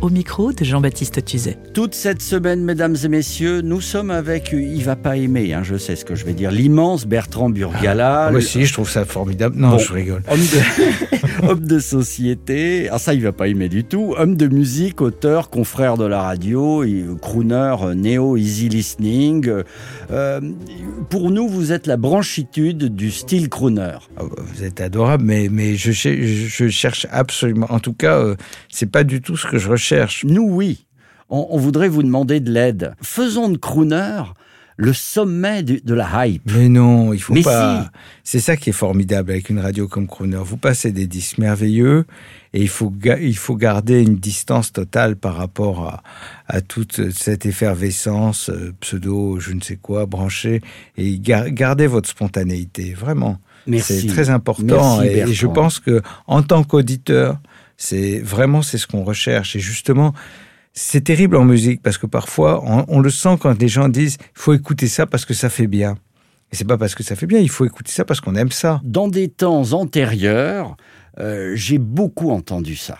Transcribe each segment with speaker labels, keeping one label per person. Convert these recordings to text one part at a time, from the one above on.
Speaker 1: au micro de Jean-Baptiste Tuzet.
Speaker 2: Toute cette semaine, mesdames et messieurs, nous sommes avec, il va pas aimer, hein, je sais ce que je vais dire, l'immense Bertrand Burgala.
Speaker 3: Moi
Speaker 2: le-
Speaker 3: aussi, je trouve ça formidable. Non,
Speaker 2: Bon.
Speaker 3: je rigole.
Speaker 2: Homme de, homme de société, ah ça il va pas aimer du tout, homme de musique, auteur, confrère de la radio, et, euh, crooner, euh, néo easy listening. euh, pour nous, vous êtes la branchitude du style crooner.
Speaker 3: Ah bah, Vous êtes adorable, mais, mais je cherche absolument. En tout cas, euh, c'est pas du tout ce que je recherche.
Speaker 2: Nous, oui, on, on voudrait vous demander de l'aide. Faisons de crooner le sommet du- de la hype.
Speaker 3: Mais non, il faut
Speaker 2: Mais
Speaker 3: pas. C'est ça qui est formidable avec une radio comme Crooner. Vous passez des disques merveilleux et il faut, il faut garder une distance totale par rapport à, à toute cette effervescence euh, pseudo, je ne sais quoi, branchée. Et gar- gardez votre spontanéité, vraiment. C'est très important.
Speaker 2: Merci,
Speaker 3: et, et je pense que en tant qu'auditeur, c'est vraiment c'est ce qu'on recherche. Et justement, c'est terrible en musique parce que parfois on, le sent quand des gens disent il faut écouter ça parce que ça fait bien. Et c'est pas parce que ça fait bien, il faut écouter ça parce qu'on aime ça.
Speaker 2: Dans des temps antérieurs, euh, j'ai beaucoup entendu ça.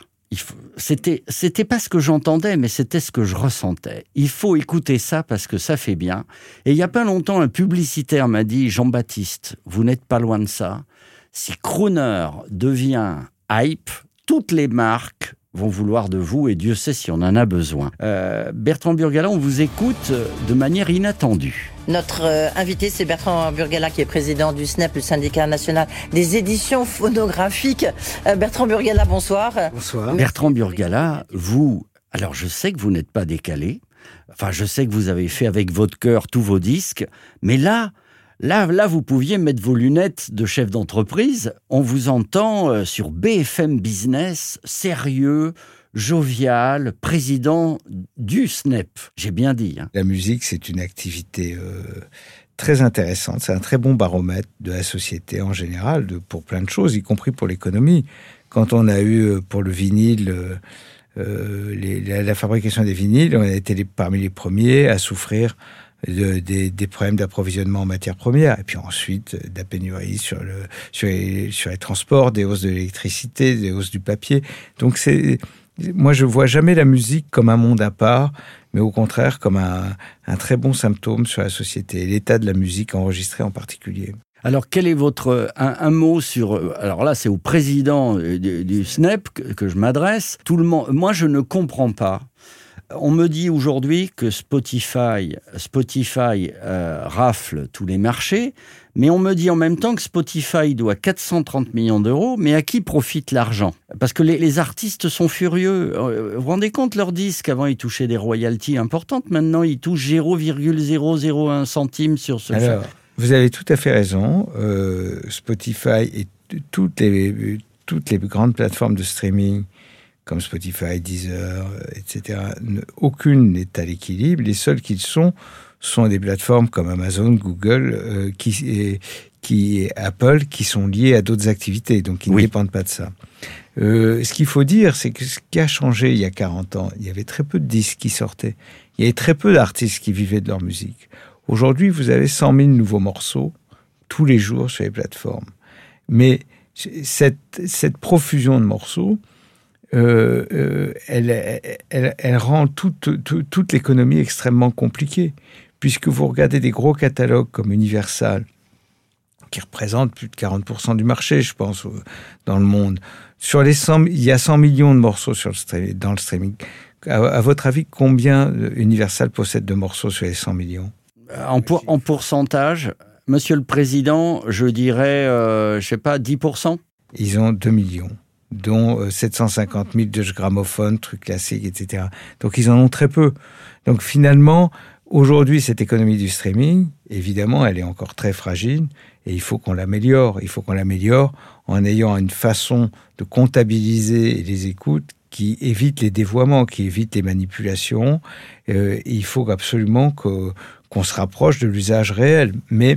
Speaker 2: C'était, c'était pas ce que j'entendais, mais c'était ce que je ressentais. Il faut écouter ça parce que ça fait bien. Et il y a pas longtemps, un publicitaire m'a dit Jean-Baptiste, vous n'êtes pas loin de ça. Si Crooner devient hype, toutes les marques vont vouloir de vous et Dieu sait si on en a besoin. Euh, Bertrand Burgala, on vous écoute de manière inattendue.
Speaker 4: Notre euh, invité, c'est Bertrand Burgala, qui est président du SNEP, le syndicat national des éditions phonographiques. Euh, Bertrand Burgala, bonsoir.
Speaker 3: Bonsoir.
Speaker 2: Bertrand Burgala, vous, alors je sais que vous n'êtes pas décalé, enfin je sais que vous avez fait avec votre cœur tous vos disques, mais là, là, là vous pouviez mettre vos lunettes de chef d'entreprise, on vous entend euh, sur BFM Business, sérieux, jovial, président du SNEP, j'ai bien dit. hein.
Speaker 3: La musique, c'est une activité euh, très intéressante. C'est un très bon baromètre de la société en général, de, pour plein de choses, y compris pour l'économie. Quand on a eu euh, pour le vinyle la, fabrication des vinyles, on a été parmi les premiers à souffrir de- des, problèmes d'approvisionnement en matières premières. Et puis ensuite, euh, de la pénurie sur, le, sur, les, transports, des hausses de l'électricité, des hausses du papier. Donc c'est, moi je vois jamais la musique comme un monde à part, mais au contraire comme un, très bon symptôme sur la société, l'état de la musique enregistrée en particulier.
Speaker 2: Alors, quel est votre un, un mot sur euh, Alors là, c'est au président euh, du, du SNEP que, que je m'adresse. Tout le monde, moi, je ne comprends pas. On me dit aujourd'hui que Spotify, Spotify euh, rafle tous les marchés, mais on me dit en même temps que Spotify doit 430 millions d'euros. Mais à qui profite l'argent? Parce que les, les artistes sont furieux. Euh, Vous vous rendez compte leurs disques Avant, ils touchaient des royalties importantes. Maintenant, ils touchent 0,001 centime sur ce.
Speaker 3: Alors, vous avez tout à fait raison. Euh, Spotify et t- toutes les, toutes les grandes plateformes de streaming comme Spotify, Deezer, etc., ne- aucune n'est à l'équilibre. Les seules qui le sont sont des plateformes comme Amazon, Google, euh, qui, et, qui, Apple, qui sont liées à d'autres activités, donc
Speaker 2: Oui.
Speaker 3: ne dépendent pas de ça. Euh, ce qu'il faut dire, c'est que ce qui a changé il y a 40 ans, il y avait très peu de disques qui sortaient. Il y avait très peu d'artistes qui vivaient de leur musique. Aujourd'hui, vous avez 100 000 nouveaux morceaux tous les jours sur les plateformes. Mais cette, cette profusion de morceaux, euh, euh, elle, elle, elle rend toute, toute, toute l'économie extrêmement compliquée. Puisque vous regardez des gros catalogues comme Universal, qui représentent plus de 40% du marché, je pense, euh, dans le monde. Sur les 100, il y a 100 millions de morceaux sur le dans le streaming. À, à votre avis, combien Universal possède de morceaux sur les 100 millions?
Speaker 2: En, pour- en pourcentage, Monsieur le Président, je dirais, euh, je sais pas, 10%.
Speaker 3: Ils ont 2 millions, dont euh, 750 000 de gramophones, trucs classiques, etc. Donc ils en ont très peu. Donc finalement, aujourd'hui, cette économie du streaming, évidemment, elle est encore très fragile et il faut qu'on l'améliore. Il faut qu'on l'améliore en ayant une façon de comptabiliser les écoutes qui évite les dévoiements, qui évite les manipulations. Euh, il faut absolument qu'on se rapproche de l'usage réel. Mais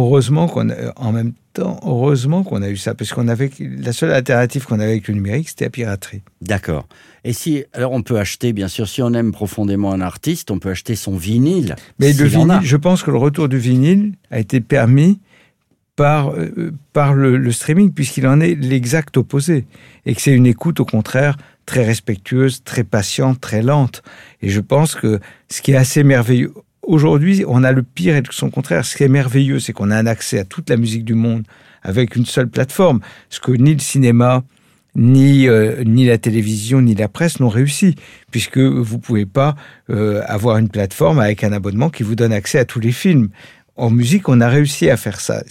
Speaker 3: heureusement qu'on a, en même temps, heureusement qu'on a eu ça, parce qu'on avait la seule alternative qu'on avait avec le numérique, c'était la piraterie.
Speaker 2: D'accord. Et si, alors on peut acheter, bien sûr, si on aime profondément un artiste, on peut acheter son vinyle.
Speaker 3: Mais le vinyle, je pense que le retour du vinyle a été permis par, euh, par le, le streaming, puisqu'il en est l'exact opposé. Et que c'est une écoute, au contraire, très respectueuse, très patiente, très lente. Et je pense que ce qui est assez merveilleux, aujourd'hui, on a le pire et son contraire. Ce qui est merveilleux, c'est qu'on a un accès à toute la musique du monde avec une seule plateforme. Ce que ni le cinéma, ni, euh, ni la télévision, ni la presse n'ont réussi, puisque vous pouvez pas euh, avoir une plateforme avec un abonnement qui vous donne accès à tous les films. En musique, on a réussi à faire ça.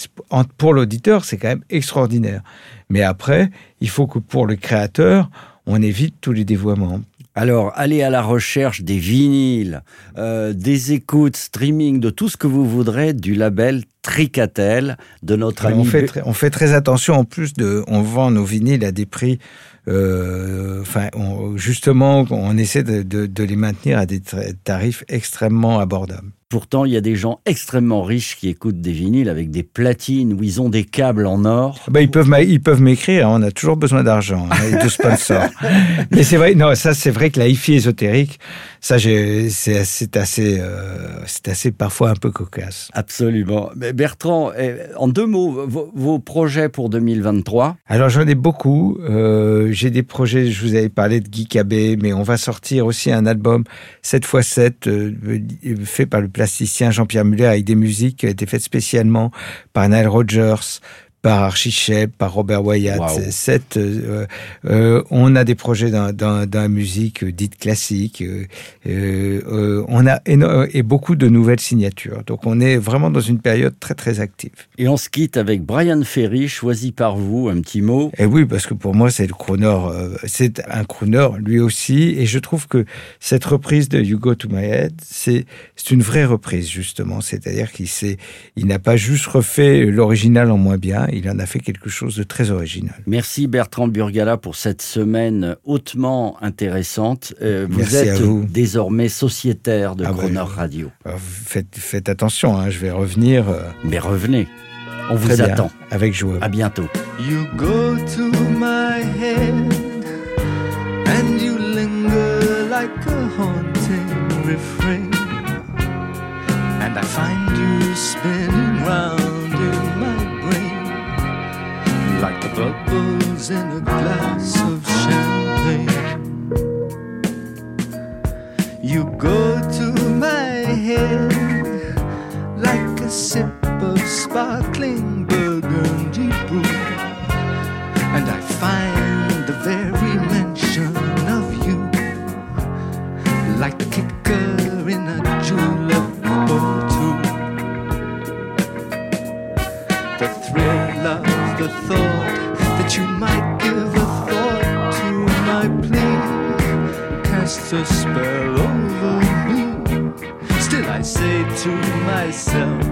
Speaker 3: Pour l'auditeur, c'est quand même extraordinaire. Mais après, il faut que pour le créateur, on évite tous les dévoiements.
Speaker 2: Alors, allez à la recherche des vinyles, euh, des écoutes, streaming, de tout ce que vous voudrez du label Tricatel de notre ami.
Speaker 3: on, fait très, on fait très attention. En plus de, on vend nos vinyles à des prix. euh, Enfin, on- justement, on essaie de, de- de les maintenir à des tarifs extrêmement abordables.
Speaker 2: Pourtant, il y a des gens extrêmement riches qui écoutent des vinyles avec des platines où ils ont des câbles en or.
Speaker 3: Ben, ils peuvent, ils peuvent m'écrire. hein, On a toujours besoin d'argent hein, et de sponsors. Mais c'est vrai, non, ça c'est vrai que la hi-fi ésotérique, ça c'est c'est assez, euh, c'est assez parfois un peu cocasse.
Speaker 2: Absolument. Mais Bertrand, eh, en deux mots, vos, projets pour 2023
Speaker 3: Alors j'en ai beaucoup. Euh, j'ai des projets. Je vous avais parlé de Guy Cabé, mais on va sortir aussi un album 7 x 7 euh, fait par le plasticien Jean-Pierre Muller avec des musiques qui ont été faites spécialement par Nile Rodgers. Par Archie par Robert Wyatt. Cette, euh, euh, on a des projets dans, dans, dans la musique euh, dite classique. euh, on a et beaucoup de nouvelles signatures. Donc on est vraiment dans une période très très active.
Speaker 2: et on se quitte avec Brian Ferry, choisi par vous, un petit mot.
Speaker 3: Et oui, parce que pour moi, c'est le crooner, c'est un crooner lui aussi. Et je trouve que cette reprise de You Go to My Head, c'est une vraie reprise justement. C'est-à-dire qu'il il n'a pas juste refait l'original en moins bien, il en a fait quelque chose de très original.
Speaker 2: Merci Bertrand Burgala pour cette semaine hautement intéressante. Euh, vous
Speaker 3: Merci
Speaker 2: êtes
Speaker 3: vous.
Speaker 2: désormais sociétaire de
Speaker 3: Ah
Speaker 2: Croner
Speaker 3: ouais.
Speaker 2: Radio.
Speaker 3: Alors, faites, faites attention, hein, je vais revenir. euh,
Speaker 2: Mais revenez, on vous
Speaker 3: très bien,
Speaker 2: attend.
Speaker 3: avec joie.
Speaker 2: À bientôt.
Speaker 5: You go to my head and you linger like a haunting refrain. And I find you spinning round in a glass casts a spell over me. Still, I say to myself,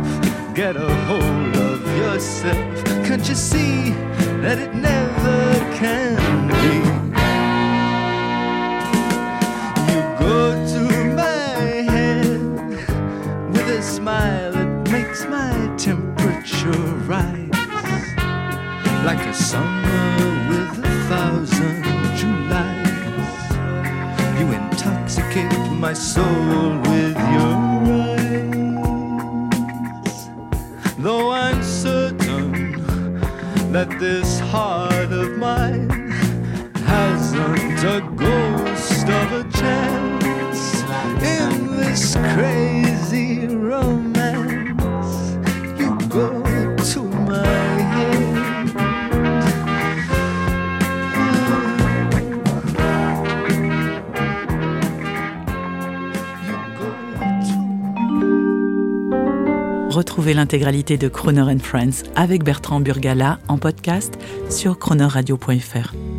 Speaker 5: get a hold of yourself. Can't you see that it never can be? You go to my head with a smile that makes my temperature rise like a summer soul with your eyes. Though I'm certain that this heart of mine hasn't a ghost of a chance in this crazy romance.
Speaker 1: Retrouvez l'intégralité de Croner Friends avec Bertrand Burgala en podcast sur cronerradio.fr.